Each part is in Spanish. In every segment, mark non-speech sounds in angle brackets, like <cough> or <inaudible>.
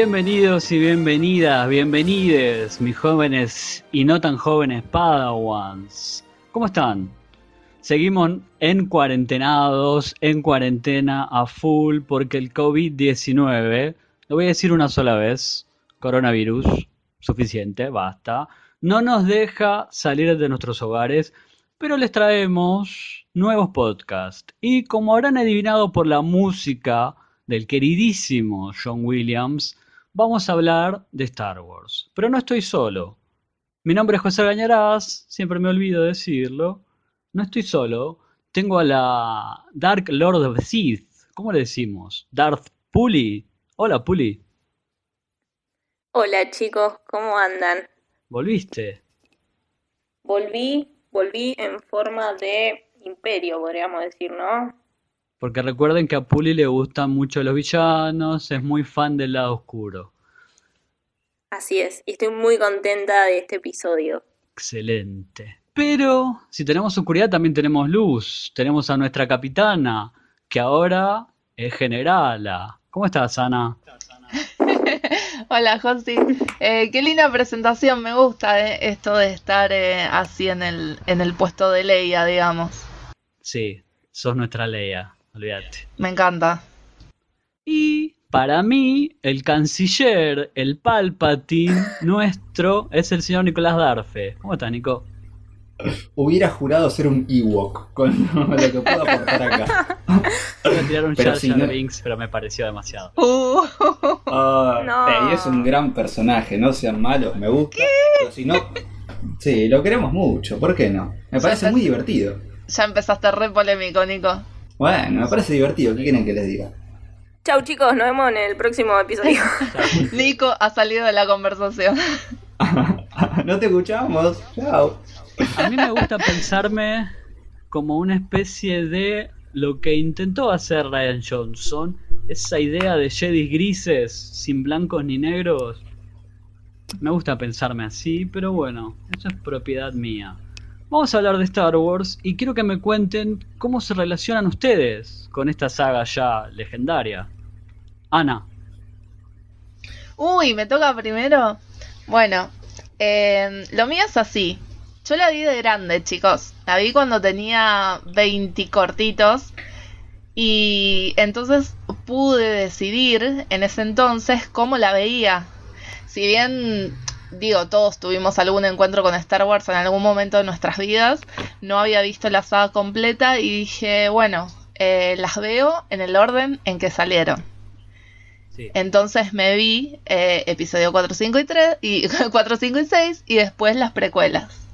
Bienvenidos y bienvenidas, bienvenides, mis jóvenes y no tan jóvenes Padawans. ¿Cómo están? Seguimos en cuarentenados, en cuarentena a full, porque el COVID-19, lo voy a decir una sola vez, coronavirus, suficiente, basta, no nos deja salir de nuestros hogares, pero les traemos nuevos podcasts. Y como habrán adivinado por la música, del queridísimo John Williams, vamos a hablar de Star Wars. Pero no estoy solo. Mi nombre es José Gañarás, siempre me olvido decirlo. No estoy solo. Tengo a la Dark Lord of Sith. ¿Cómo le decimos? Darth Puli. Hola, Puli. Hola, chicos, ¿cómo andan? ¿Volviste? Volví, volví en forma de imperio, podríamos decir, ¿no? Porque recuerden que a Puli le gustan mucho los villanos, es muy fan del lado oscuro. Así es, y estoy muy contenta de este episodio. Excelente. Pero si tenemos oscuridad también tenemos luz. Tenemos a nuestra capitana, que ahora es generala. ¿Cómo estás, Ana? <laughs> Hola, Josi. Eh, qué linda presentación, me gusta eh, esto de estar eh, así en el, en el puesto de Leia, digamos. Sí, sos nuestra Leia. Me encanta. Y para mí, el canciller, el Palpatine nuestro, es el señor Nicolás Darfe. ¿Cómo estás, Nico? Hubiera jurado ser un Ewok con <laughs> lo que puedo aportar acá. Voy a tirar un pero pero me pareció demasiado. Uh. Ah, es un gran personaje, no sean malos, me gusta. Pero si no, sí, lo queremos mucho, ¿por qué no? Me parece muy divertido. Ya empezaste re polémico, Nico. Bueno, me parece divertido. ¿Qué quieren que les diga? Chau chicos, nos vemos en el próximo episodio. <laughs> Nico ha salido de la conversación. <laughs> no te escuchamos. Chao. A mí me gusta pensarme como una especie de lo que intentó hacer Ryan Johnson, esa idea de Jedi grises, sin blancos ni negros. Me gusta pensarme así, pero bueno, eso es propiedad mía. Vamos a hablar de Star Wars y quiero que me cuenten cómo se relacionan ustedes con esta saga ya legendaria. Ana. Uy, me toca primero. Bueno, em, lo mío es así. Yo la vi de grande, chicos. La vi cuando tenía 20 cortitos. Y entonces pude decidir en ese entonces cómo la veía. Si bien digo, todos tuvimos algún encuentro con Star Wars en algún momento de nuestras vidas. No había visto la saga completa y dije, bueno, eh, las veo en el orden en que salieron. Entonces me vi eh, episodio 4, 5 y 3 y <laughs> 4, 5 y 6 y después las precuelas.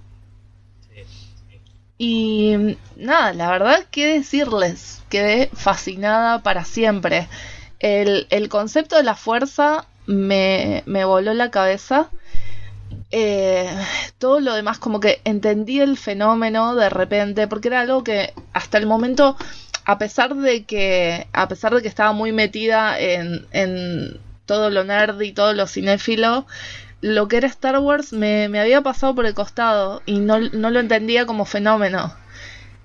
Y nada, la verdad, ¿qué decirles? Quedé fascinada para siempre. El, el concepto de la fuerza me, me voló la cabeza eh, todo lo demás como que entendí el fenómeno de repente, porque era algo que hasta el momento, a pesar de que, a pesar de que estaba muy metida en, en todo lo nerd y todo lo cinéfilo, lo que era Star Wars me, me había pasado por el costado y no, no, lo entendía como fenómeno.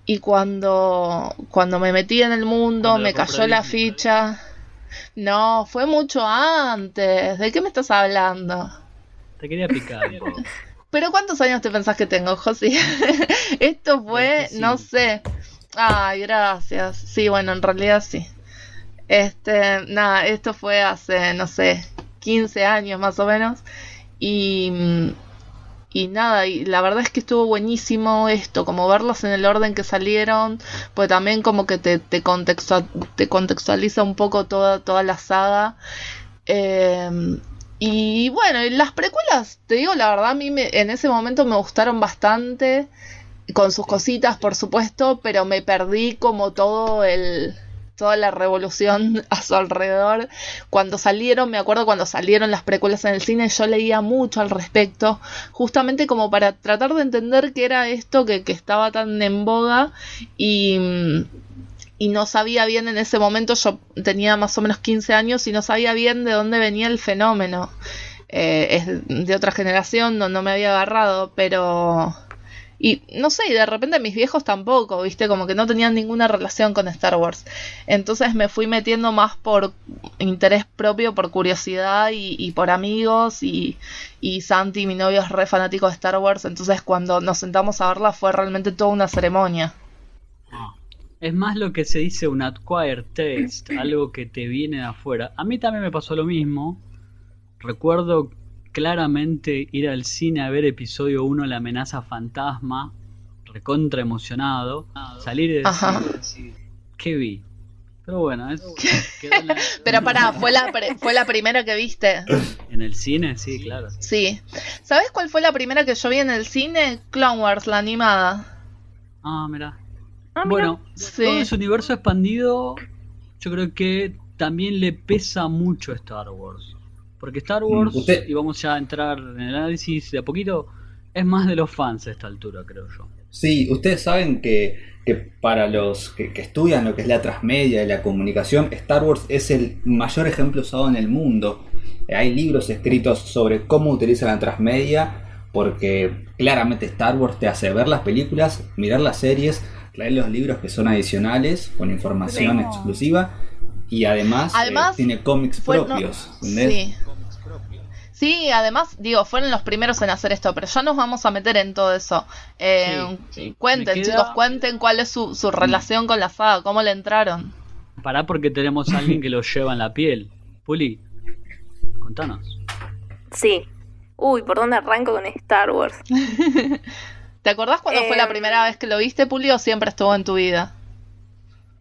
Y cuando, cuando me metí en el mundo, me cayó la ficha. No, fue mucho antes. ¿De qué me estás hablando? Te quería picar. <laughs> Pero ¿cuántos años te pensás que tengo, José? <laughs> Esto fue, no sé. Ay, gracias. Sí, bueno, en realidad sí. Este, nada, esto fue hace, no sé, 15 años más o menos. Y, y nada, y la verdad es que estuvo buenísimo esto, como verlos en el orden que salieron, pues también como que te, te, te contextualiza un poco toda, toda la saga. Eh, y bueno, las precuelas, te digo la verdad, a mí me, en ese momento me gustaron bastante, con sus cositas por supuesto, pero me perdí como todo el toda la revolución <laughs> a su alrededor. Cuando salieron, me acuerdo cuando salieron las precuelas en el cine, yo leía mucho al respecto, justamente como para tratar de entender qué era esto que, que estaba tan en boga y y no sabía bien en ese momento, yo tenía más o menos 15 años y no sabía bien de dónde venía el fenómeno. Eh, es de otra generación, no, me había agarrado, pero y no sé, y de repente mis viejos tampoco, viste, como que no tenían ninguna relación con Star Wars. Entonces me fui metiendo más por interés propio, por curiosidad y, por amigos y, y Santi, mi novio, es re fanático de Star Wars, entonces cuando nos sentamos a verla fue realmente toda una ceremonia. Es más lo que se dice un acquired taste, <clears throat> algo que te viene de afuera. A mí también me pasó lo mismo. Recuerdo claramente ir al cine a ver episodio 1 La amenaza fantasma, recontra emocionado, salir y decir, ¿qué vi? Pero bueno, es, <laughs> Pero pará, ¿fue la, ¿fue la primera que viste? En el cine, sí, claro. Sí. ¿Sabes cuál fue la primera que yo vi en el cine? Clone Wars, la animada. Ah, mira. Ah, bueno, todo ese universo expandido, yo creo que también le pesa mucho a Star Wars. Porque Star mm, Wars, y vamos ya a entrar en el análisis de a poquito, es más de los fans a esta altura, creo yo. Sí, ustedes saben que, que para los que, estudian lo que es la transmedia y la comunicación, Star Wars es el mayor ejemplo usado en el mundo. Hay libros escritos sobre cómo utiliza la transmedia, porque claramente Star Wars te hace ver las películas, mirar las series, leer los libros que son adicionales, con información exclusiva, y además, eh, tiene cómics propios. sí. Sí, además, digo, fueron los primeros en hacer esto, pero ya nos vamos a meter en todo eso. Eh, cuenten, chicos, cuenten cuál es su, su relación con la saga, cómo le entraron. Pará porque tenemos a alguien que lo lleva en la piel. Puli, contanos. Sí. Uy, ¿por dónde arranco con Star Wars? <laughs> ¿Te acordás cuando fue la em, primera vez que lo viste, Puli, o siempre estuvo en tu vida?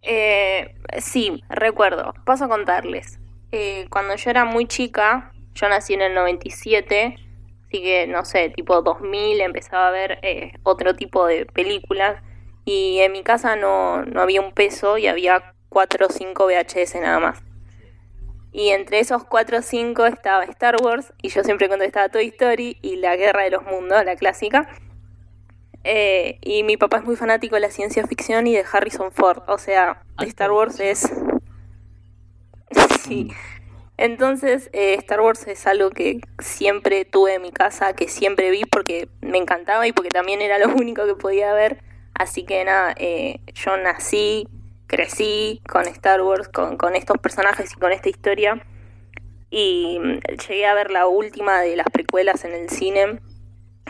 Eh, sí, recuerdo. Paso a contarles. Eh, cuando yo era muy chica, yo nací en el 97, así que no sé, tipo 2000 empezaba a ver eh, otro tipo de películas y en mi casa no, no había un peso y había 4 o 5 VHS nada más. Y entre esos 4 o 5 estaba Star Wars y yo siempre contestaba Toy Story y La Guerra de los Mundos, la clásica. Eh, y mi papá es muy fanático de la ciencia ficción y de Harrison Ford. O sea, Star Wars es... <laughs> sí. Entonces, eh, Star Wars es algo que siempre tuve en mi casa, que siempre vi porque me encantaba y porque también era lo <laughs> único que podía ver. Así que nada, eh, yo nací, crecí con Star Wars, con, con estos personajes y con esta historia. Y mm, llegué a ver la última de las precuelas en el cine,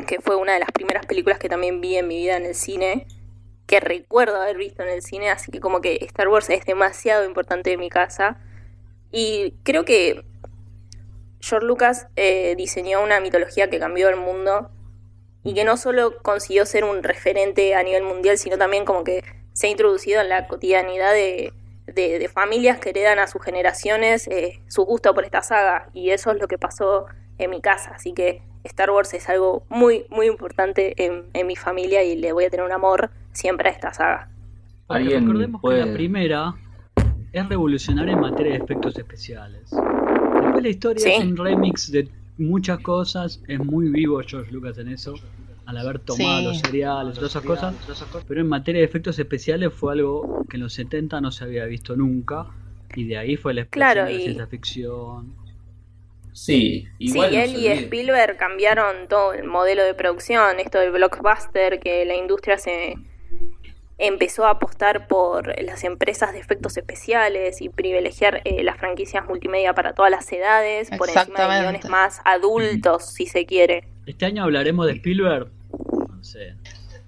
que fue una de las primeras películas que también vi en mi vida en el cine, que recuerdo haber visto en el cine, así que como que Star Wars es demasiado importante en mi casa y creo que George Lucas eh, diseñó una mitología que cambió el mundo y que no solo consiguió ser un referente a nivel mundial, sino también como que se ha introducido en la cotidianidad de, de, familias que heredan a sus generaciones eh, su gusto por esta saga. Y eso es lo que pasó en mi casa. Así que Star Wars es algo muy, muy importante en, en mi familia y le voy a tener un amor siempre a esta saga. recordemos que la primera es revolucionaria en materia de efectos especiales. Después la historia es un remix de muchas cosas, es muy vivo George Lucas en eso, al haber tomado los seriales, todas esas cosas, pero en materia de efectos especiales fue algo que en los 70 no se había visto nunca, y de ahí fue la explosión de la ciencia ficción. Sí, igual sí, él y Spielberg cambiaron todo el modelo de producción, esto del blockbuster, que la industria se empezó a apostar por las empresas de efectos especiales y privilegiar eh, las franquicias multimedia para todas las edades, por encima de guiones más adultos, si se quiere. Este año hablaremos de Spielberg. No sé.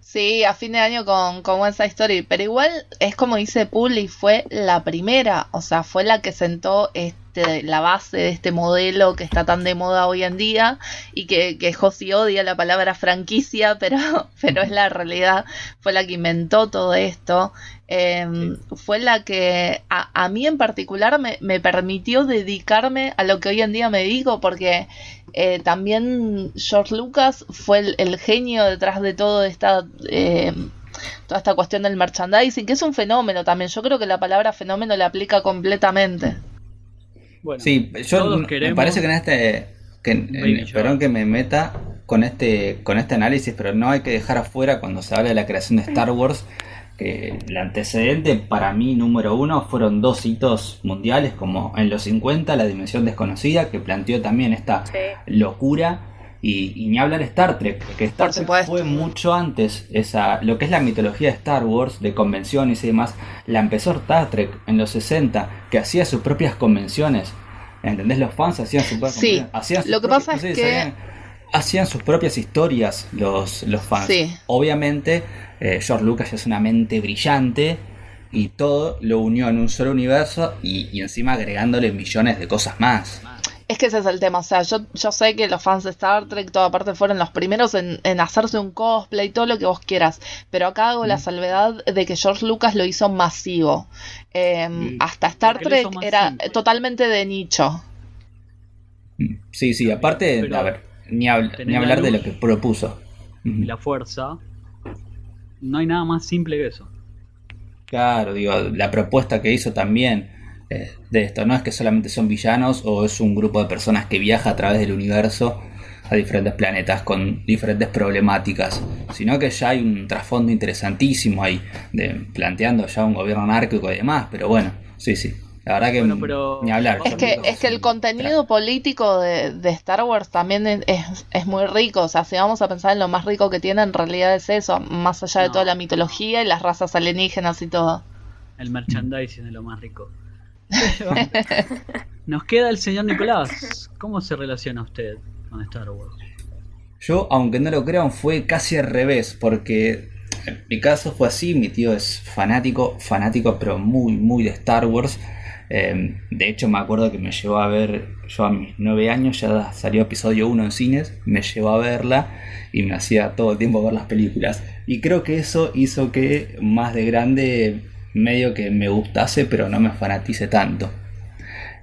Sí, a fin de año con, con West Side Story, pero igual es como dice Puli, fue la primera, o sea, fue la que sentó este, la base de este modelo que está tan de moda hoy en día y que, que Josi odia la palabra franquicia, <laughs> pero, pero es la realidad, fue la que inventó todo esto, em, fue la que a, a mí en particular me, me, permitió dedicarme a lo que hoy en día me digo, porque eh, también George Lucas fue el, genio detrás de todo esta, eh, toda esta cuestión del merchandising, que es un fenómeno también. Yo creo que la palabra fenómeno la aplica completamente. Bueno, sí, yo me parece que en este, que, perdón que me meta con este, con este análisis, pero no hay que dejar afuera cuando se habla de la creación de Star Wars el antecedente para mí número uno fueron dos hitos mundiales, como en los 50 la dimensión desconocida, que planteó también esta locura Y, ni hablar Star Trek, porque Star Trek fue mucho antes, esa, lo que es la mitología de Star Wars, de convenciones y demás, la empezó Star Trek en los 60, que hacía sus propias convenciones. ¿Entendés? Los fans hacían sus propias sí, Hacían lo que pasa es que... hacían sus propias historias los, los fans. Obviamente, eh, George Lucas es una mente brillante y todo lo unió en un solo universo y, y encima agregándole millones de cosas más. Es que ese es el tema, o sea, yo, yo sé que los fans de Star Trek, toda parte, fueron los primeros en, hacerse un cosplay, todo lo que vos quieras, pero acá hago la mm. salvedad de que George Lucas lo hizo masivo. Em, hasta Star Trek era totalmente de nicho. Mm. Sí, sí, aparte, a ver, ni, ni hablar de lo que propuso. La fuerza, no hay nada más simple que eso. Claro, digo, la propuesta que hizo también eh, de esto. No es que solamente son villanos o es un grupo de personas que viaja a través del universo a diferentes planetas con diferentes problemáticas, sino que ya hay un trasfondo interesantísimo ahí, de, planteando ya un gobierno anárquico y demás, pero bueno, sí, sí. La verdad que ni hablar. Es que, es que el contenido político de, Star Wars también es, muy rico. O sea, si vamos a pensar en lo más rico que tiene, en realidad es eso, más allá de toda la mitología y las razas alienígenas y todo. El merchandising es lo más rico. <laughs> Nos queda el señor Nicolás. ¿Cómo se relaciona usted con Star Wars? Yo, aunque no lo crean, fue casi al revés, porque en mi caso fue así, mi tío es fanático, fanático, pero muy, muy de Star Wars. Em, de hecho, me acuerdo que me llevó a ver, yo a mis nueve años ya salió episodio 1 en cines, me llevó a verla y me hacía todo el tiempo ver las películas. Y creo que eso hizo que más de grande medio que me gustase, pero no me fanatice tanto.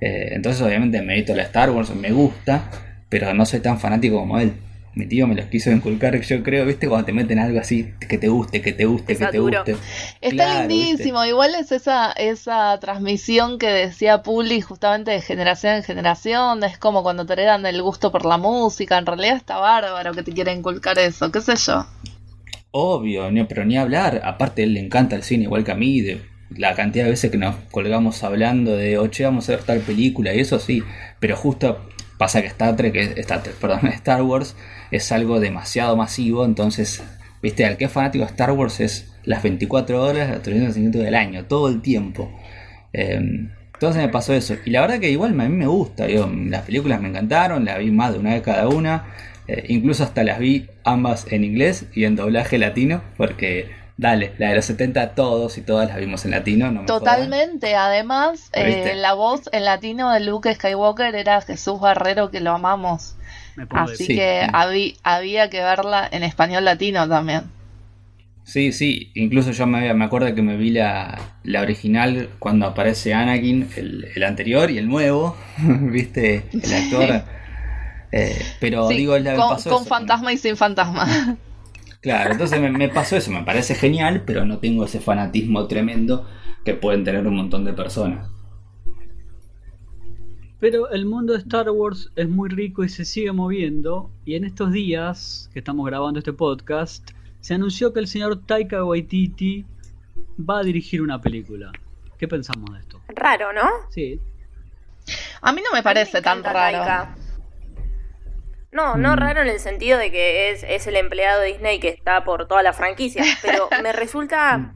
Eh, entonces, obviamente, me visto la Star Wars, me gusta, pero no soy tan fanático como él. Mi tío me los quiso inculcar, yo creo, ¿viste? Cuando te meten algo así, que te guste, que te guste, que te guste. Está lindísimo, igual es esa, esa transmisión que decía Puli justamente de generación en generación, es como cuando te heredan el gusto por la música, en realidad está bárbaro que te quiera inculcar eso, qué sé yo. Obvio, pero ni hablar. Aparte, él le encanta el cine igual que a mí. De la cantidad de veces que nos colgamos hablando de, oye, vamos a ver tal película y eso sí. Pero justo pasa que Star Trek, Star Trek, perdón, <laughs> Star Wars es algo demasiado masivo. Entonces, viste, al que es fanático de Star Wars es las 24 horas, los 350 del año, todo el tiempo. Em, entonces me pasó eso. Y la verdad que igual a mí me gusta. las películas me encantaron, la vi más de una vez cada una. Eh, incluso hasta las vi ambas en inglés y en doblaje latino, porque dale, la de los 70 todos y todas las vimos en latino. No Totalmente, además eh, la voz en latino de Luke Skywalker era Jesús Barrero, que lo amamos. Así que había que verla en español latino también. Sí, sí, incluso yo me, me acuerdo que me vi la, la original cuando aparece Anakin, el, el anterior y el nuevo, <laughs> ¿viste? El actor. Eh, pero digo, la con, con fantasma y sin fantasma. <laughs> Claro, entonces me, pasó eso, me parece genial, pero no tengo ese fanatismo tremendo que pueden tener un montón de personas. Pero el mundo de Star Wars es muy rico y se sigue moviendo. Y en estos días que estamos grabando este podcast, se anunció que el señor Taika Waititi va a dirigir una película. ¿Qué pensamos de esto? Raro, ¿no? Sí. A mí no me parece tan raro. No, no mm. raro en el sentido de que es, es, el empleado de Disney que está por toda la franquicia, pero <laughs> me resulta mm.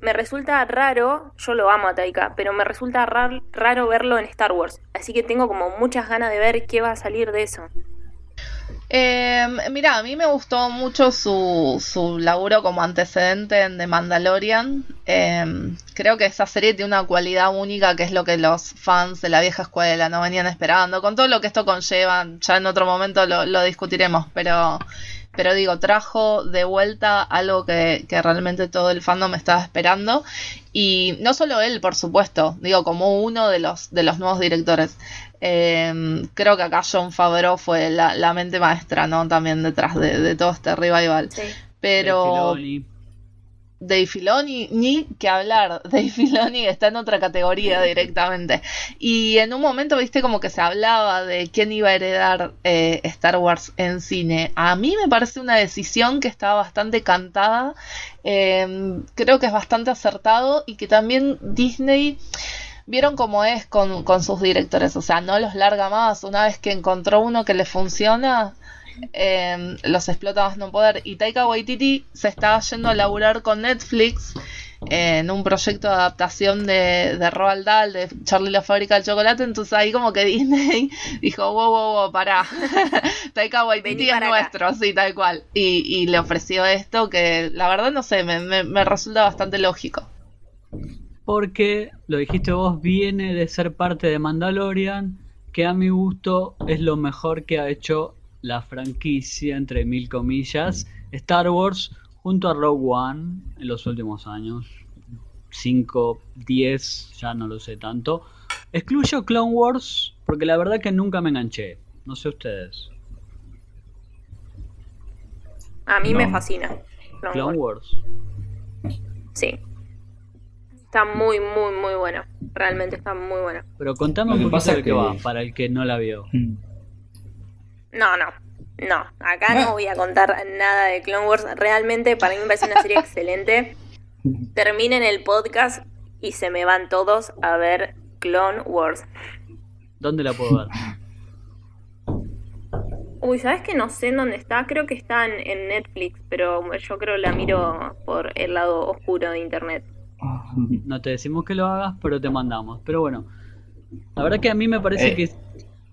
me resulta raro, yo lo amo a Taika, pero me resulta raro verlo en Star Wars, así que tengo como muchas ganas de ver qué va a salir de eso. Eh, mira, a mí me gustó mucho su, su laburo como antecedente en The Mandalorian. Em, creo que esa serie tiene una cualidad única que es lo que los fans de la vieja escuela no venían esperando. Con todo lo que esto conlleva, ya en otro momento lo, discutiremos, pero, pero digo, trajo de vuelta algo que, que realmente todo el fandom estaba esperando. Y no solo él, por supuesto, digo, como uno de los, de los nuevos directores. Em, creo que acá John Favreau fue la, mente maestra, ¿no? También detrás de, todo este revival. Pero... Dave Filoni, ni que hablar. <laughs> Dave Filoni está en otra categoría directamente. Y en un momento, viste, como que se hablaba de quién iba a heredar eh, Star Wars en cine. A mí me parece una decisión que está bastante cantada. Em, creo que es bastante acertado y que también Disney vieron cómo es con, sus directores, o sea, no los larga más, una vez que encontró uno que le funciona, eh, los explota más no poder. Y Taika Waititi se estaba yendo a laburar con Netflix en un proyecto de adaptación de, de Roald Dahl, de Charlie la fábrica del chocolate, entonces ahí como que Disney <laughs> dijo, wow, wow, wow, pará, <laughs> Taika Waititi es nuestro, sí, tal cual, y, y, le ofreció esto que la verdad no sé, me, me, me resulta bastante lógico. Porque, lo dijiste vos, viene de ser parte de Mandalorian, que a mi gusto es lo mejor que ha hecho la franquicia, entre mil comillas, Star Wars junto a Rogue One en los últimos años. 5, 10, ya no lo sé tanto. Excluyo Clone Wars porque la verdad que nunca me enganché. No sé ustedes. A mí me fascina. Clone, Clone Wars. Sí. Está muy, muy, muy bueno. Realmente está muy bueno. Pero contame un poquito de qué va, para el que no la vio. No, no. No, acá no voy a contar nada de Clone Wars. Realmente para mí me parece una serie excelente. <laughs> Terminen el podcast y se me van todos a ver Clone Wars. ¿Dónde la puedo ver? <laughs> Uy, ¿sabes que no sé en dónde está? Creo que está en, en, Netflix, pero yo creo la miro por el lado oscuro de internet. <laughs> No te decimos que lo hagas, pero te mandamos. Pero bueno, la verdad que a mí me parece Eh. que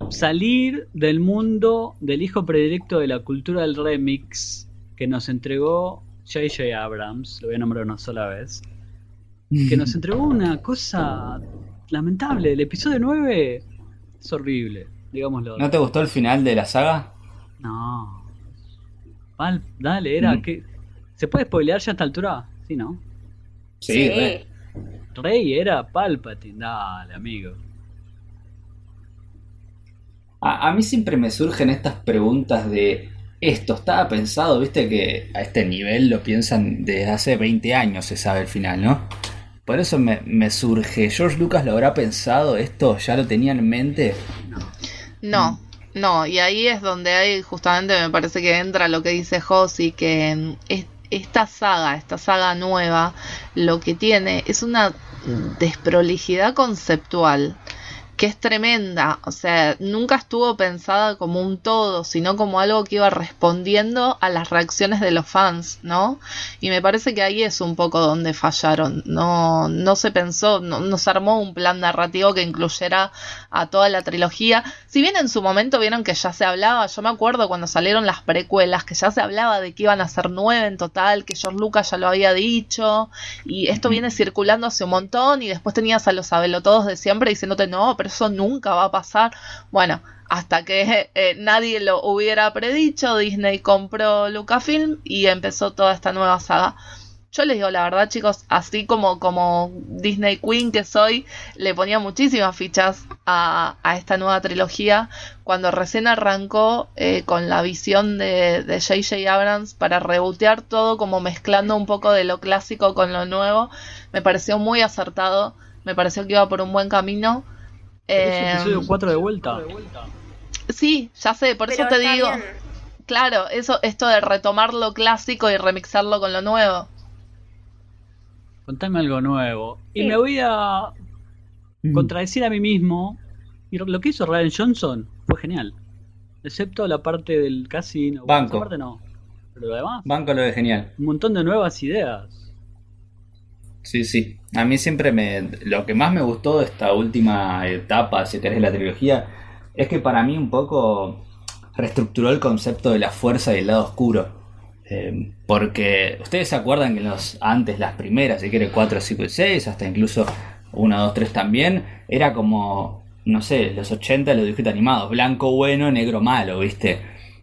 salir del mundo del hijo predilecto de la cultura del remix que nos entregó J.J. Abrams, lo voy a nombrar una sola vez, que nos <laughs> entregó una cosa lamentable. El episodio 9 es horrible, digámoslo. ¿No te gustó el final de la saga? No. Pal, dale, era Mm. que... ¿Se puede spoilear ya a esta altura? Sí, ¿no? Sí, re. Rey era Palpatine, dale, amigo. A, a mí siempre me surgen estas preguntas de esto estaba pensado, viste que a este nivel lo piensan desde hace 20 años, se sabe el final, ¿no? Por eso me, me surge, ¿George Lucas lo habrá pensado esto? ¿Ya lo tenía en mente? No, no, y ahí es donde hay justamente me parece que entra lo que dice Josi, que mm, es- esta saga, esta saga nueva, lo que tiene es una desprolijidad conceptual que es tremenda, o sea, nunca estuvo pensada como un todo, sino como algo que iba respondiendo a las reacciones de los fans, ¿no? Y me parece que ahí es un poco donde fallaron, no, no se pensó, no, no se armó un plan narrativo que incluyera a toda la trilogía, si bien en su momento vieron que ya se hablaba, yo me acuerdo cuando salieron las precuelas, que ya se hablaba de que iban a ser nueve en total, que George Lucas ya lo había dicho, y esto viene circulando hace un montón, y después tenías a los abelotodos de siempre diciéndote, no, pero eso nunca va a pasar. Bueno, hasta que eh, nadie lo hubiera predicho, Disney compró Lucasfilm y empezó toda esta nueva saga. Yo les digo la verdad, chicos, así como, como Disney Queen que soy, le ponía muchísimas fichas a, a esta nueva trilogía. Cuando recién arrancó eh, con la visión de de J.J. Abrams para rebotear todo, como mezclando un poco de lo clásico con lo nuevo, me pareció muy acertado. Me pareció que iba por un buen camino. ¿Es Eh, episodio 4 de vuelta? sí, ya sé, por Pero eso te digo. bien. Claro, eso, esto de retomar lo clásico y remixarlo con lo nuevo. Contame algo nuevo. Y me voy a contradecir a mí mismo. Y lo que hizo Ryan Johnson fue genial. Excepto la parte del casino. Bueno, Banco. esa parte no. Pero lo demás, Banco lo de genial. un montón de nuevas ideas. Sí, sí. A mí siempre me... Lo que más me gustó de esta última etapa, si querés, de la trilogía, es que para mí un poco reestructuró el concepto de la fuerza y el lado oscuro. Eh, porque ustedes se acuerdan que los antes, las primeras, si quiere 4, 5 y 6, hasta incluso 1, 2, 3 también, era como, no sé, los 80 los dibujitos animados, blanco bueno, negro malo, ¿viste?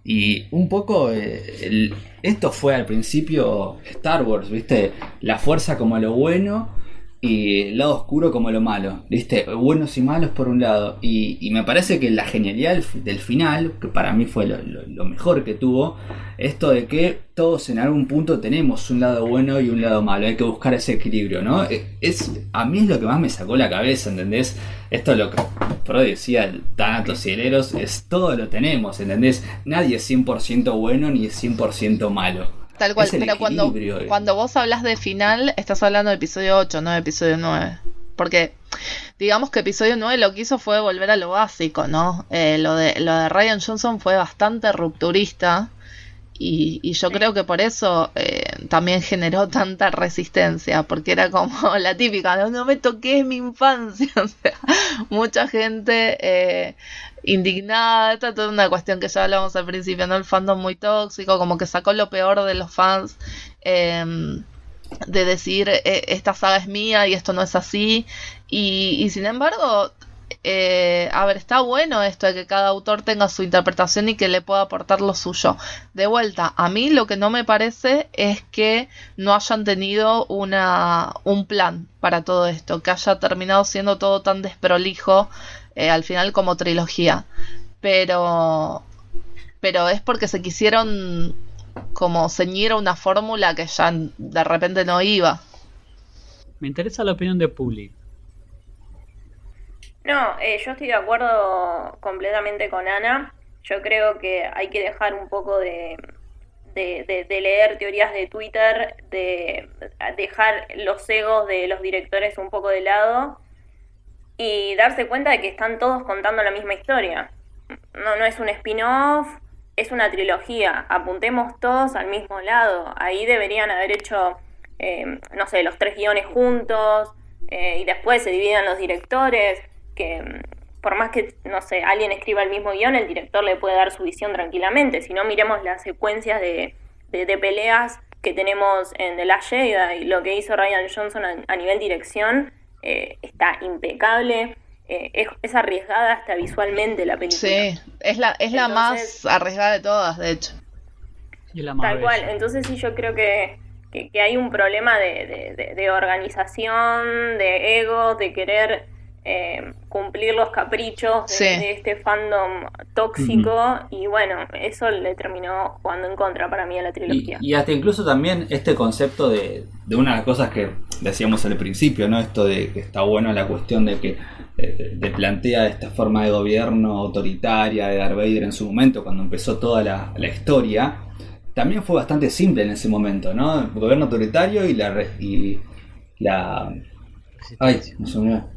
Y un poco eh, esto fue al principio Star Wars, ¿viste? La fuerza como lo bueno y el lado oscuro como lo malo, ¿viste? Buenos y malos por un lado. Y, me parece que la genialidad del, fi- del final, que para mí fue lo, mejor que tuvo, esto de que todos en algún punto tenemos un lado bueno y un lado malo, hay que buscar ese equilibrio, ¿no? E- Es, a mí es lo que más me sacó la cabeza, ¿entendés? Esto es lo que Freud decía, el Thanatos y el Eros, es todo lo tenemos, ¿entendés? Nadie es 100% bueno ni es 100% malo. Tal cual, pero cuando, eh. cuando vos hablas de final, estás hablando de episodio 8, no de episodio 9. porque digamos que episodio 9 lo que hizo fue volver a lo básico, ¿no? Eh, lo, de, lo de Ryan Johnson fue bastante rupturista y, yo creo que por eso eh, también generó <laughs> tanta resistencia, porque era como <laughs> la típica, no, no me toqué mi infancia, <laughs> o sea, mucha gente eh, indignada, esta es toda una cuestión que ya hablamos al principio, ¿no? El fandom muy tóxico, como que sacó lo peor de los fans. Em, de decir esta saga es mía y esto no es así y, y sin embargo eh, a ver, está bueno esto de que cada autor tenga su interpretación y que le pueda aportar lo suyo. De vuelta, a mí lo que no me parece es que no hayan tenido una, un plan para todo esto, que haya terminado siendo todo tan desprolijo eh, al final como trilogía. Pero, pero es porque se quisieron como ceñir a una fórmula que ya de repente no iba. Me interesa la opinión de Puli. No, eh, yo estoy de acuerdo completamente con Ana. Yo creo que hay que dejar un poco de, leer teorías de Twitter, de dejar los egos de los directores un poco de lado y darse cuenta de que están todos contando la misma historia. No, no es un spin-off, es una trilogía. Apuntemos todos al mismo lado. Ahí deberían haber hecho, eh, no sé, los tres guiones juntos eh, y después se dividen los directores que por más que, no sé, alguien escriba el mismo guion, el director le puede dar su visión tranquilamente. Si no, miremos las secuencias de, de, peleas que tenemos en The Last Jedi y lo que hizo Ryan Johnson a, nivel dirección eh, está impecable. Eh, es, arriesgada hasta visualmente la película. Sí, es la, es la más arriesgada de todas, de hecho. Tal cual, entonces sí yo creo que, que, hay un problema de, de, de organización, de ego, de querer eh, cumplir los caprichos de, este fandom tóxico y bueno, eso le terminó jugando en contra para mí a la trilogía. Y, hasta incluso también este concepto de, de una de las cosas que decíamos al principio, ¿no? Esto de que está bueno la cuestión de que eh, de, plantea esta forma de gobierno autoritaria de Darth Vader en su momento, cuando empezó toda la, historia, también fue bastante simple en ese momento, ¿no? El gobierno autoritario y la... Y la ay, no se me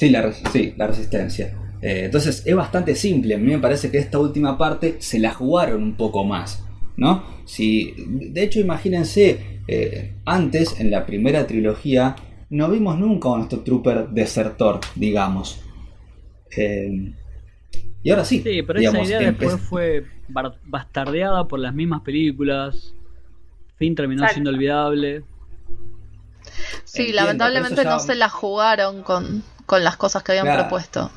Sí, la, sí, la resistencia. Eh, entonces es bastante simple. A mí me parece que esta última parte se la jugaron un poco más. ¿no? Si, de hecho, imagínense, eh, antes en la primera trilogía no vimos nunca a nuestro trooper desertor, digamos. Eh, y ahora sí. Sí, pero esa idea después fue bastardeada por las mismas películas. Fin terminó siendo olvidable. Sí, lamentablemente no se la jugaron con, con las cosas que habían propuesto.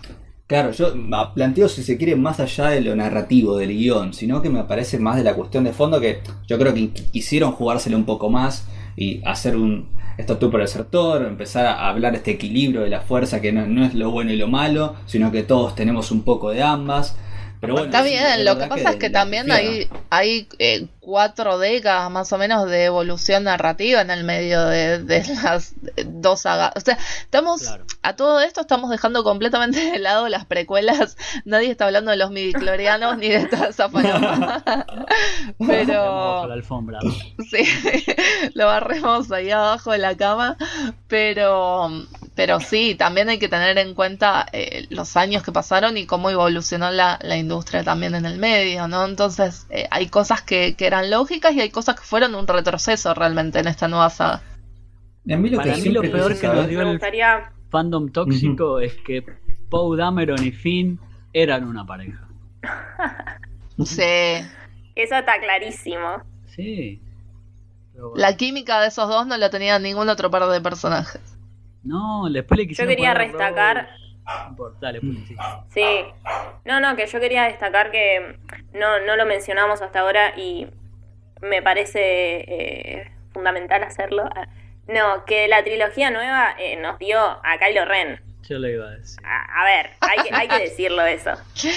Claro, yo planteo si se quiere más allá de lo narrativo del guion, sino que me parece más de la cuestión de fondo que yo creo que quisieron jugárselo un poco más y hacer un esto por el sector, empezar a hablar este equilibrio de la fuerza que no, no, es lo bueno y lo malo, sino que todos tenemos un poco de ambas. Pero bueno, Está bien, lo que pasa es que también hay, hay eh, cuatro décadas más o menos de evolución narrativa en el medio de, las dos sagas. O sea, estamos a todo esto estamos dejando completamente de lado las precuelas. Nadie está hablando de los midiclorianos ni de toda esa <laughs> Pero la alfombra. Sí, lo barremos ahí abajo de la cama, pero pero sí, también hay que tener en cuenta eh, los años que pasaron y cómo evolucionó la, industria también en el medio, ¿no? Entonces, eh, hay cosas que, que eran lógicas y hay cosas que fueron un retroceso realmente en esta nueva saga. A mí lo, Para mí lo peor que nos dio el fandom tóxico es que Poe Dameron y Finn eran una pareja. <laughs> sí. Eso está clarísimo. Sí. La química de esos dos no la tenía ningún otro par de personajes. No, después le Yo quería destacar. Dale, sí. sí. No, no, que yo quería destacar que no, no lo mencionamos hasta ahora y me parece eh, fundamental hacerlo. No, que la trilogía nueva eh, nos dio a Kylo Ren. Yo le iba a decir. A, ver, hay, hay que <laughs> decirlo eso. sí.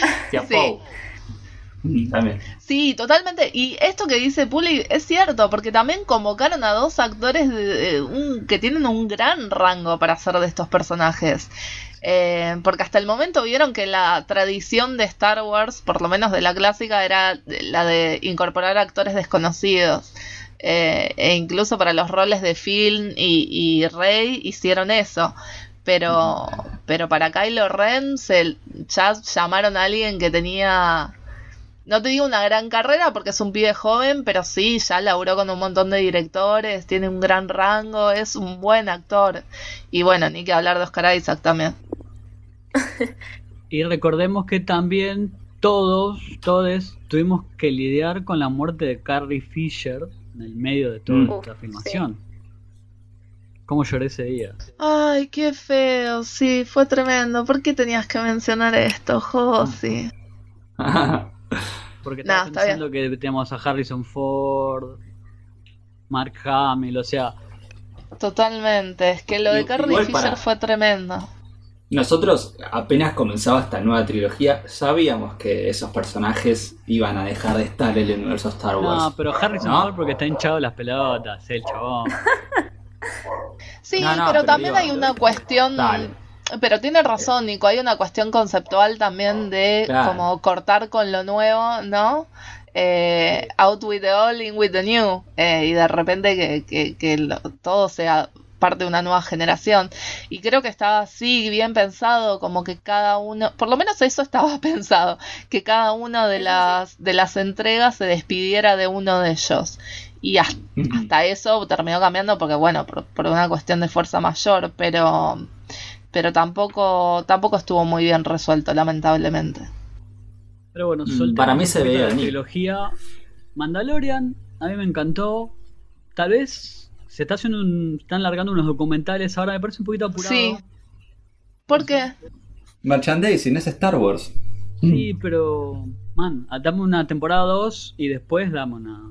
Sí, totalmente. Y esto que dice Puli es cierto, porque también convocaron a dos actores que tienen un gran rango para hacer de estos personajes. Eh, porque hasta el momento vieron que la tradición de Star Wars, por lo menos de la clásica, era la de incorporar actores desconocidos. Eh, e incluso para los roles de y, y Rey hicieron eso. Pero, pero para Kylo Ren se, ya llamaron a alguien que tenía, no te digo una gran carrera porque es un pibe joven, pero sí, ya laburó con un montón de directores, tiene un gran rango, es un buen actor. Y bueno, ni que hablar de Oscar Isaac también. y recordemos que también todos, todos tuvimos que lidiar con la muerte de Carrie Fisher en el medio de toda mm. esta filmación. ¿Cómo lloré ese día? Ay, qué feo, sí, fue tremendo. ¿Por qué tenías que mencionar esto, Josi? <laughs> Porque estaba pensando que teníamos a Harrison Ford, Mark Hamill, o sea... Totalmente, es que lo de Carrie Fisher fue tremendo. Nosotros apenas comenzaba esta nueva trilogía, sabíamos que esos personajes iban a dejar de estar en el universo Star Wars. No, pero Harrison Ford porque está hinchado las pelotas, el chabón. Sí, pero, también hay una cuestión. Pero tiene razón, Nico. Hay una cuestión conceptual también de como cortar con lo nuevo, ¿no? Eh, out with the old, in with the new. Eh, y de repente que, que, todo sea parte de una nueva generación. Y creo que estaba así bien pensado, como que cada uno, por lo menos eso estaba <laughs> pensado, que cada una de las, de las entregas se despidiera de uno de ellos. Y hasta, eso terminó cambiando porque, bueno, por, una cuestión de fuerza mayor, pero, pero tampoco, tampoco estuvo muy bien resuelto, lamentablemente. Pero bueno, mm, para mí se ve la trilogía Mandalorian, a mí me encantó. Tal vez se está haciendo un, están largando unos documentales ahora, me parece un poquito apurado. Sí. ¿Por qué? Merchandising, es Star Wars. Sí, pero man, dame una temporada 2 y después dame una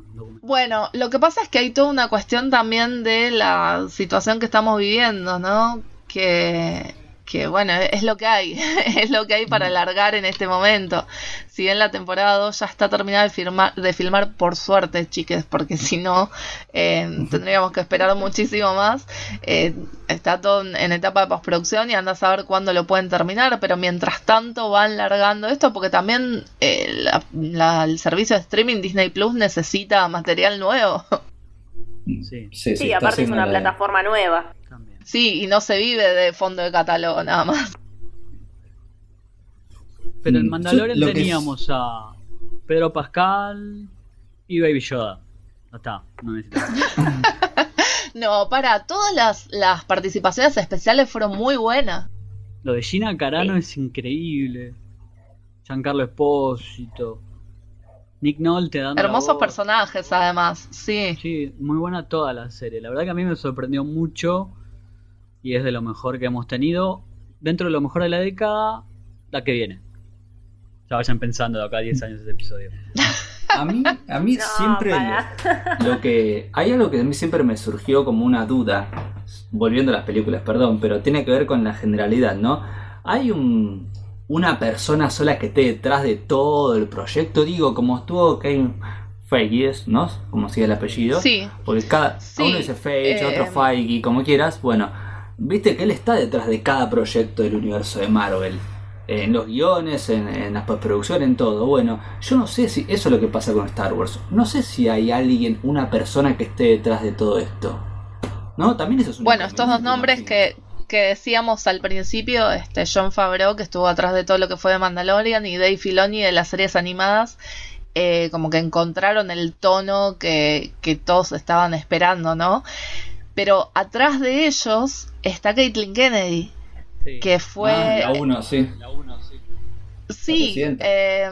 Bueno, lo que pasa es que hay toda una cuestión también de la situación que estamos viviendo, ¿no? Que que bueno, es lo que hay, <laughs> es lo que hay para alargar en este momento. Si bien la temporada 2 ya está terminada de, firmar, de filmar, por suerte, chiques, porque si no, eh, tendríamos que esperar muchísimo más. Eh, está todo en etapa de postproducción y anda a saber cuándo lo pueden terminar, pero mientras tanto van largando esto, porque también eh, el servicio de streaming Disney Plus necesita material nuevo. <laughs> Sí, sí, sí aparte es una plataforma nueva. Sí, y no se vive de fondo de catálogo nada más. Pero en mm, Mandalorian teníamos a Pedro Pascal y Baby Yoda. No está, no <laughs> No, para, todas las, las, participaciones especiales fueron muy buenas. Lo de Gina Carano es increíble. Giancarlo Espósito. Nick Nolte dando. Hermosos personajes, además, sí. Sí, muy buena toda la serie. La verdad que a mí me sorprendió mucho y es de lo mejor que hemos tenido. Dentro de lo mejor de la década, la que viene. Ya vayan pensando de acá a 10 años este episodio. <laughs> A mí, a mí siempre lo, que. Hay algo que a mí siempre me surgió como una duda, volviendo a las películas, perdón, pero tiene que ver con la generalidad, ¿no? Hay un, una persona sola que esté detrás de todo el proyecto, digo, como estuvo Kane Feige, ¿no? Como sigue el apellido. Sí. Porque cada uno dice Feige, otro eh, Feige, como quieras. Bueno, viste que él está detrás de cada proyecto del universo de Marvel. En los guiones, en, en la postproducción, en todo. Bueno, yo no sé si eso es lo que pasa con Star Wars. No sé si hay alguien, una persona que esté detrás de todo esto. ¿No? También eso es Bueno, estos dos nombres que, que decíamos al principio, este John Favreau, que estuvo atrás de todo lo que fue de Mandalorian, y Dave Filoni de las series animadas, eh, como que encontraron el tono que, que todos estaban esperando, ¿no? Pero atrás de ellos está Caitlyn Kennedy, que fue... Ah, la uno, sí. Sí, eh,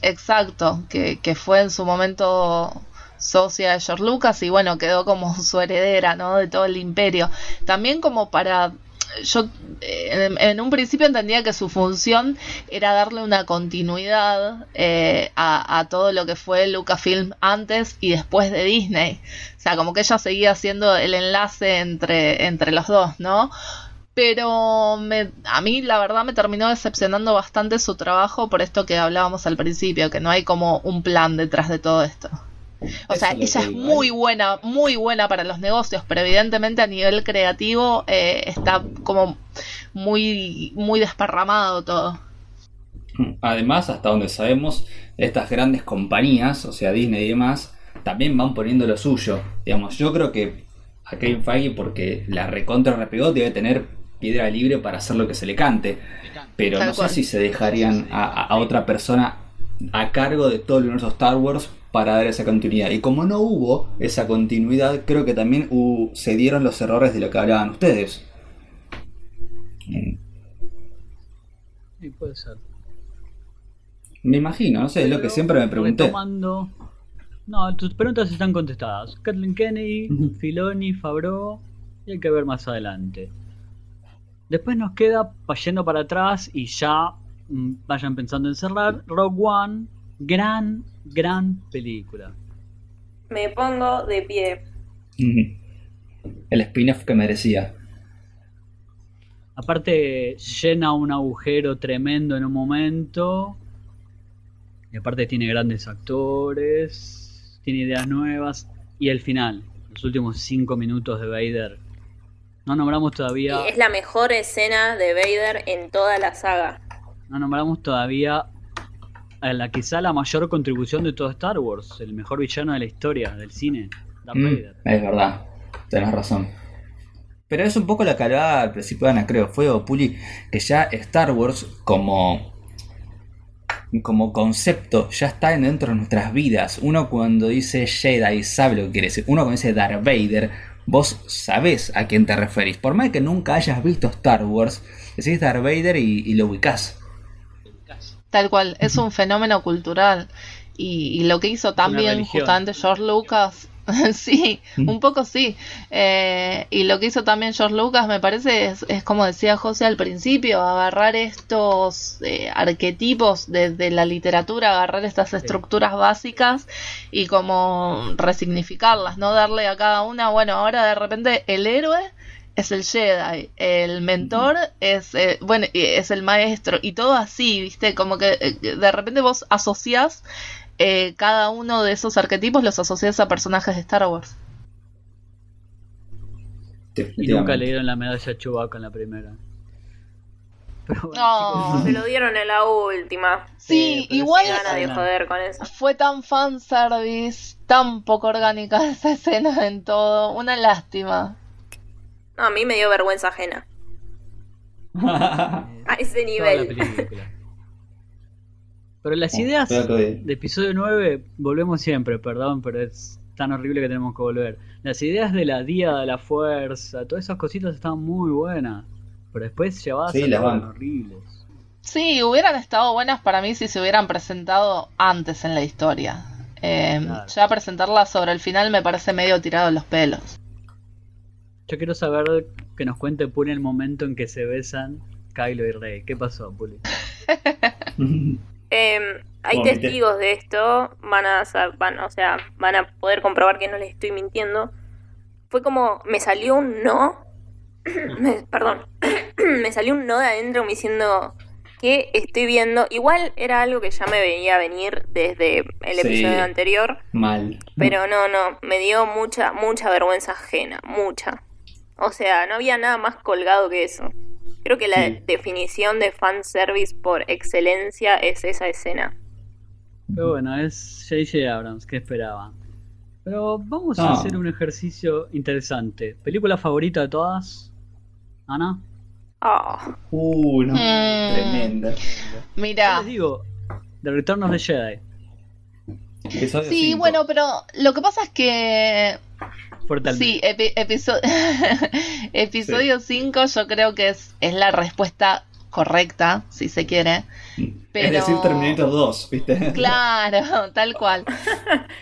exacto, que, que fue en su momento socia de George Lucas y bueno, quedó como su heredera, ¿no? De todo el imperio. También como para yo en, un principio entendía que su función era darle una continuidad eh, a, todo lo que fue Lucasfilm antes y después de Disney. O sea, como que ella seguía haciendo el enlace entre, entre los dos, ¿no? Pero me, a mí la verdad me terminó decepcionando bastante su trabajo por esto que hablábamos al principio, que no hay como un plan detrás de todo esto. O sea, ella es muy buena, muy buena para los negocios, pero evidentemente a nivel creativo eh, está como muy, muy desparramado todo. Además, hasta donde sabemos, estas grandes compañías, o sea, Disney y demás, también van poniendo lo suyo. Digamos, yo creo que a Kevin Feige, porque la recontra repegó, debe tener piedra libre para hacer lo que se le cante. Pero no sé si se dejarían a, otra persona a cargo de todo el universo Star Wars para dar esa continuidad. Y como no hubo esa continuidad, creo que también se dieron los errores de lo que hablaban ustedes. Sí, puede ser. Me imagino, no sé, es lo que siempre me pregunté. No, tus preguntas están contestadas. Kathleen Kennedy, Filoni, Fabro, y hay que ver más adelante. Después nos queda yendo para atrás y ya mm, vayan pensando en cerrar. Rogue One, gran, gran película. Me pongo de pie. El spin-off que merecía. Aparte, llena un agujero tremendo en un momento. Y aparte tiene grandes actores, tiene ideas nuevas. Y el final, los últimos cinco minutos de Vader. No nombramos todavía... es la mejor escena de Vader en toda la saga. No nombramos todavía a la quizá la mayor contribución de todo Star Wars, el mejor villano de la historia del cine, Darth mm, Vader. Es verdad, tenés razón. Pero es un poco la que al principio de Ana, creo, fue Opuli, que ya Star Wars como como concepto ya está dentro de nuestras vidas. Uno cuando dice Jedi sabe lo que quiere decir. Uno cuando dice Darth Vader, vos sabés a quién te referís. Por más que nunca hayas visto Star Wars, decís Darth Vader y, lo ubicás. Tal cual, es un fenómeno cultural. Y, lo que hizo también justamente George Lucas <laughs> sí, un poco sí. Eh, y lo que hizo también George Lucas, me parece, es, como decía José al principio, agarrar estos eh, arquetipos de, la literatura, agarrar estas estructuras básicas y como resignificarlas, ¿no? Darle a cada una, bueno, ahora de repente el héroe es el Jedi, el mentor es, eh, bueno, es el maestro y todo así, ¿viste? Como que de repente vos asociás eh, cada uno de esos arquetipos los asocias a personajes de Star Wars. Y nunca le dieron la medalla a Chewbacca en la primera. no, se lo dieron en la última. Sí, igual fue tan fanservice, tan poco orgánica <laughs> esa escena en todo. Una lástima. No, a mí me dio vergüenza ajena. <laughs> a ese nivel. Pero las ideas de episodio 9, volvemos siempre, perdón, pero es tan horrible que tenemos que volver. Las ideas de la Día de la Fuerza, todas esas cositas estaban muy buenas. Pero después llevadas sí, a horribles. Sí, hubieran estado buenas para mí si se hubieran presentado antes en la historia. Eh, ya presentarlas sobre el final me parece medio tirado en los pelos. Yo quiero saber que nos cuente Puli el momento en que se besan Kylo y Rey. ¿Qué pasó, Puli? <laughs> Em, hay testigos de esto, van a, van, o sea, van a poder comprobar que no les estoy mintiendo. Fue como, me salió un no, <clears throat> perdón, <clears throat> me salió un no de adentro me diciendo que estoy viendo. Igual era algo que ya me veía venir desde el episodio anterior. Mal. Pero no, no, me dio mucha, mucha vergüenza ajena, mucha. O sea, no había nada más colgado que eso. Creo que la definición de fanservice por excelencia es esa escena. Pero bueno, es J.J. Abrams, ¿qué esperaba? Pero vamos a hacer un ejercicio interesante. ¿Película favorita de todas? ¿Ana? Ah. Uh, no. Mm. Tremenda. Mira. les digo, The Return of the Jedi. sí, bueno, pero lo que pasa es que Sí, <laughs> episodio 5 yo creo que es, es la respuesta correcta, si se quiere. Pero... Es decir, Terminator 2, ¿viste? Claro, <laughs> tal cual.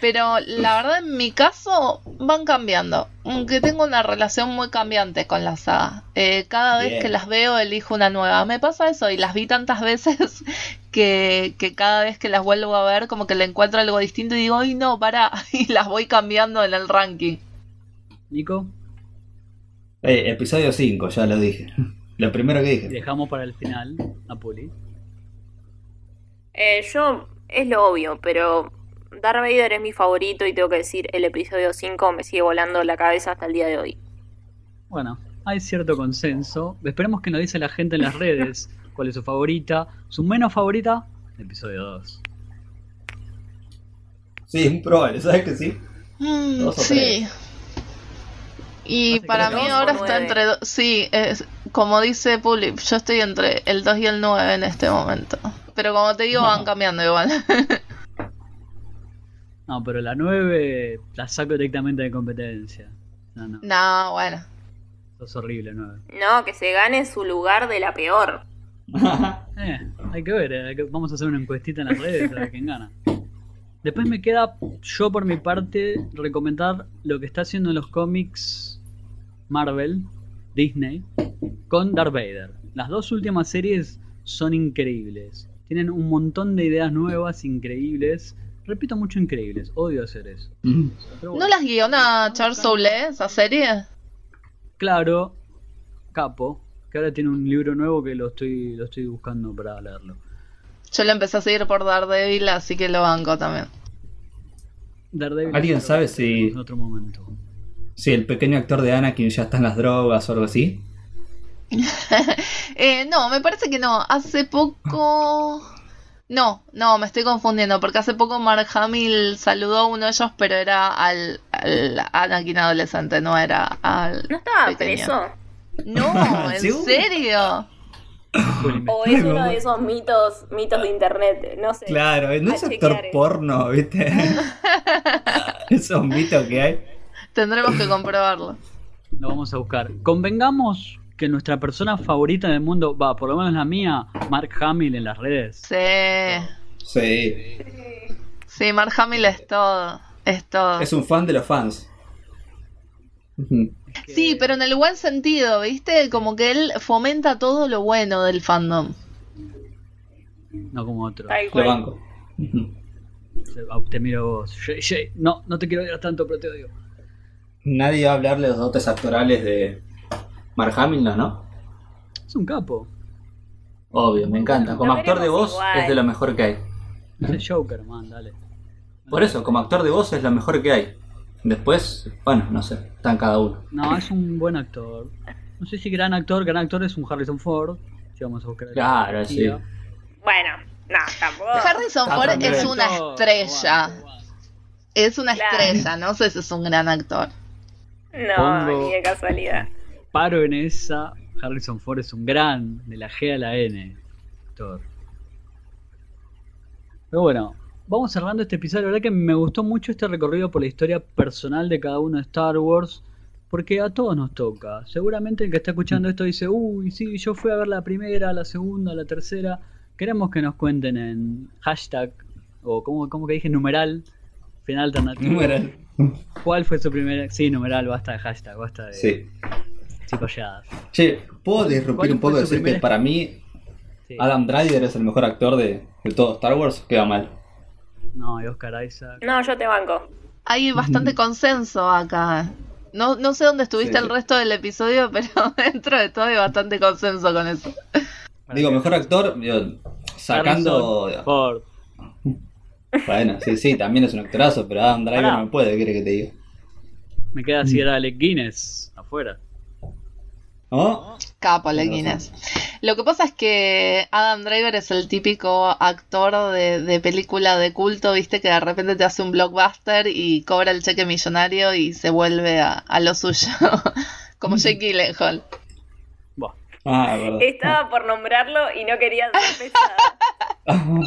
Pero la verdad, en mi caso, van cambiando. Aunque tengo una relación muy cambiante con la saga. Eh, cada vez que las veo, elijo una nueva. Me pasa eso y las vi tantas <laughs> veces que, que, cada vez que las vuelvo a ver, como que le encuentro algo distinto y digo, ay, no, para. Y las voy cambiando en el ranking. Nico. Eh, episodio 5, ya lo dije. Lo primero que dije. Dejamos para el final a Puli. Eh, yo, es lo obvio, pero Darth Vader es mi favorito y tengo que decir, el episodio 5 me sigue volando la cabeza hasta el día de hoy. Bueno, hay cierto consenso. Esperemos que nos dice la gente en las redes <laughs> cuál es su favorita. Su menos favorita, episodio 2. Sí, es probable, ¿sabes que sí? Mm, sí. Y para mí ahora está entre dos. Sí, como dice Puli, yo estoy entre el 2 y el 9 en este momento. Pero como te digo, van cambiando igual. <laughs> No, pero la 9 la saco directamente de competencia. No, no. no, bueno. Es horrible 9. No, que se gane su lugar de la peor. <laughs> Eh, hay que ver, eh, hay que- vamos a hacer una encuestita en las redes a ver quién gana. Después me queda, yo por mi parte, recomendar lo que está haciendo en los cómics Marvel, Disney, con Darth Vader. Las dos últimas series son increíbles. Tienen un montón de ideas nuevas, increíbles. Repito mucho increíbles, odio hacer eso. Pero ¿No las guiona Charles Soule esa serie? Claro, Capo, que ahora tiene un libro nuevo que lo estoy, lo estoy buscando para leerlo. Yo lo empecé a seguir por Daredevil, así que lo banco también. Daredevil ¿Alguien sabe si- En otro momento. Si el pequeño actor de Anakin ya está en las drogas o algo así. <laughs> Eh, no, me parece que no. Hace poco. No, no, me estoy confundiendo, porque hace poco Mark Hamill saludó a uno de ellos, pero era al, al Anakin adolescente, no era al. ¿No estaba pequeño. preso? No, <laughs> ¿en serio? ¿O es <laughs> uno de esos mitos, mitos de internet? No sé. Claro, no A es actor chequear, eh. porno, ¿viste? Esos mitos que hay. Tendremos que comprobarlo. Lo vamos a buscar. Convengamos que nuestra persona favorita del mundo, va, por lo menos la mía, Mark Hamill en las redes. Sí, Sí. sí, Mark Hamill es todo. Es todo. Es un fan de los fans. Sí, pero en el buen sentido, ¿viste? Como que él fomenta todo lo bueno del fandom. No como otro. Lo banco. Ah, Te miro a vos. Jay, Jay, No, no te quiero odiar tanto, pero te odio. Nadie va a hablarle de los dotes actorales de Mark Hamill, ¿no? Es un capo. Obvio, me encanta. Como actor de voz igual. es de lo mejor que hay. Es el Joker, man, dale. Por eso, como actor de voz es lo mejor que hay. Después, bueno, no sé, están cada uno. No, es un buen actor. No sé si gran actor, gran actor es un Harrison Ford. Si vamos a buscar la Claro, sí. Bueno, no, tampoco. Harrison Ah, Ford también. es una estrella. Es una Claro. estrella, no sé si es un gran actor. No, Pongo- ni de casualidad. Paro en esa. Harrison Ford es un gran, de la G a la N. Actor. Pero bueno, vamos cerrando este episodio. La verdad que me gustó mucho este recorrido por la historia personal de cada uno de Star Wars. Porque a todos nos toca. Seguramente el que está escuchando esto dice, uy, sí, yo fui a ver la primera, la segunda, la tercera. Queremos que nos cuenten en hashtag, o como, como que dije, numeral, final alternativo. Numeral. ¿Cuál fue su primera? Sí, numeral, basta de hashtag, basta de Sí. chicolladas. Che, ¿puedo disrumpir ¿Cuál un poco y decir que para mí Sí. Adam Driver es el mejor actor de, de todo Star Wars? Queda mal. No, y Oscar Isaac. No, yo te banco. Hay bastante consenso acá. No, no sé dónde estuviste Sí, el sí. resto del episodio, <laughs> pero dentro de todo hay bastante consenso con eso. Digo, mejor actor, digo, sacando... Harrison Ford. Bueno, sí, sí, también es un actorazo, pero Adam Driver Pará. no me puede, ¿qué quiere que te diga? Me queda si era Alec Guinness afuera. ¿No? Capo, Tenés Leguines. Lo que pasa es que Adam Driver es el típico actor de, de película de culto, viste, que de repente te hace un blockbuster y cobra el cheque millonario y se vuelve a, a lo suyo. <laughs> Como Jake Gyllenhaal. Ah. Estaba por nombrarlo y no quería ser <laughs> pesada.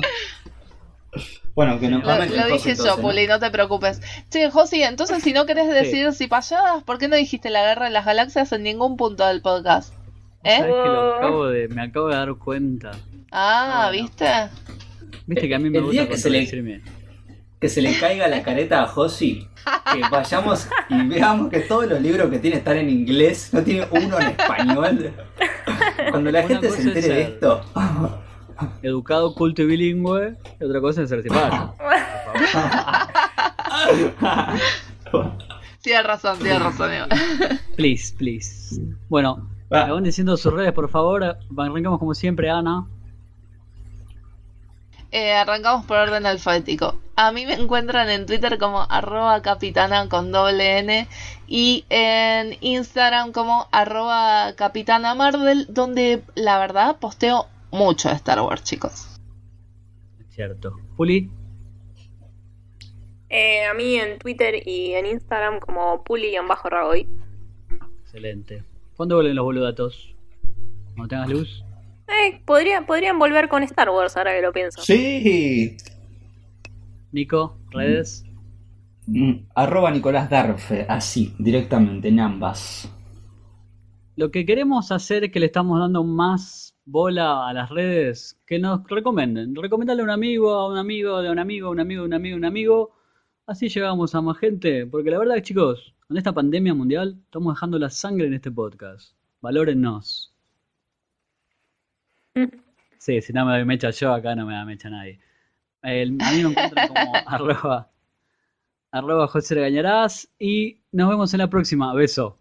<laughs> Bueno, que nos Lo, lo dije yo, entonces, ¿no? Puli, no te preocupes. Che, Josi, entonces si no querés decir si payadas, ¿por qué no dijiste la guerra de las galaxias en ningún punto del podcast? ¿Eh? ¿Sabes que lo acabo de, me acabo de dar cuenta? Ah, Bueno. ¿viste? Viste que a mí me El gusta día que se le- contradecirme. Que se le caiga la careta a Josi, que vayamos y veamos que todos los libros que tiene están en inglés, no tiene uno en español. <laughs> Cuando la Una gente se entere de esto. Educado, culto y bilingüe. Y otra cosa es ser simpático. Tienes razón, tienes razón. amigo. Please, please. Bueno, Ah. me van diciendo sus redes, por favor. Arrancamos como siempre, Ana. Eh, arrancamos por orden alfabético. A mí me encuentran en Twitter como arroba capitana con doble N y en Instagram como arroba capitana Marvel, donde la verdad posteo mucho de Star Wars, chicos. Es cierto. Puli. Eh, a mí en Twitter y en Instagram como puli-ragoy. Excelente. ¿Cuándo vuelven los boludatos? cuando tengas luz. Eh, podría, podrían volver con Star Wars ahora que lo pienso. Sí. Nico, redes. Mm, arroba Nicolás Darfe, así, directamente, en ambas. Lo que queremos hacer es que le estamos dando más bola a las redes, que nos recomienden. Recomendarle a un amigo, a un amigo, de un amigo, a un amigo, a un amigo, a un amigo. Así llegamos a más gente, porque la verdad, chicos, con esta pandemia mundial estamos dejando la sangre en este podcast. Valórennos. Sí, si no me doy mecha yo, acá no me da mecha nadie. El, a mí me encuentran como <laughs> arroba, arroba José Gañarás y nos vemos en la próxima. Beso.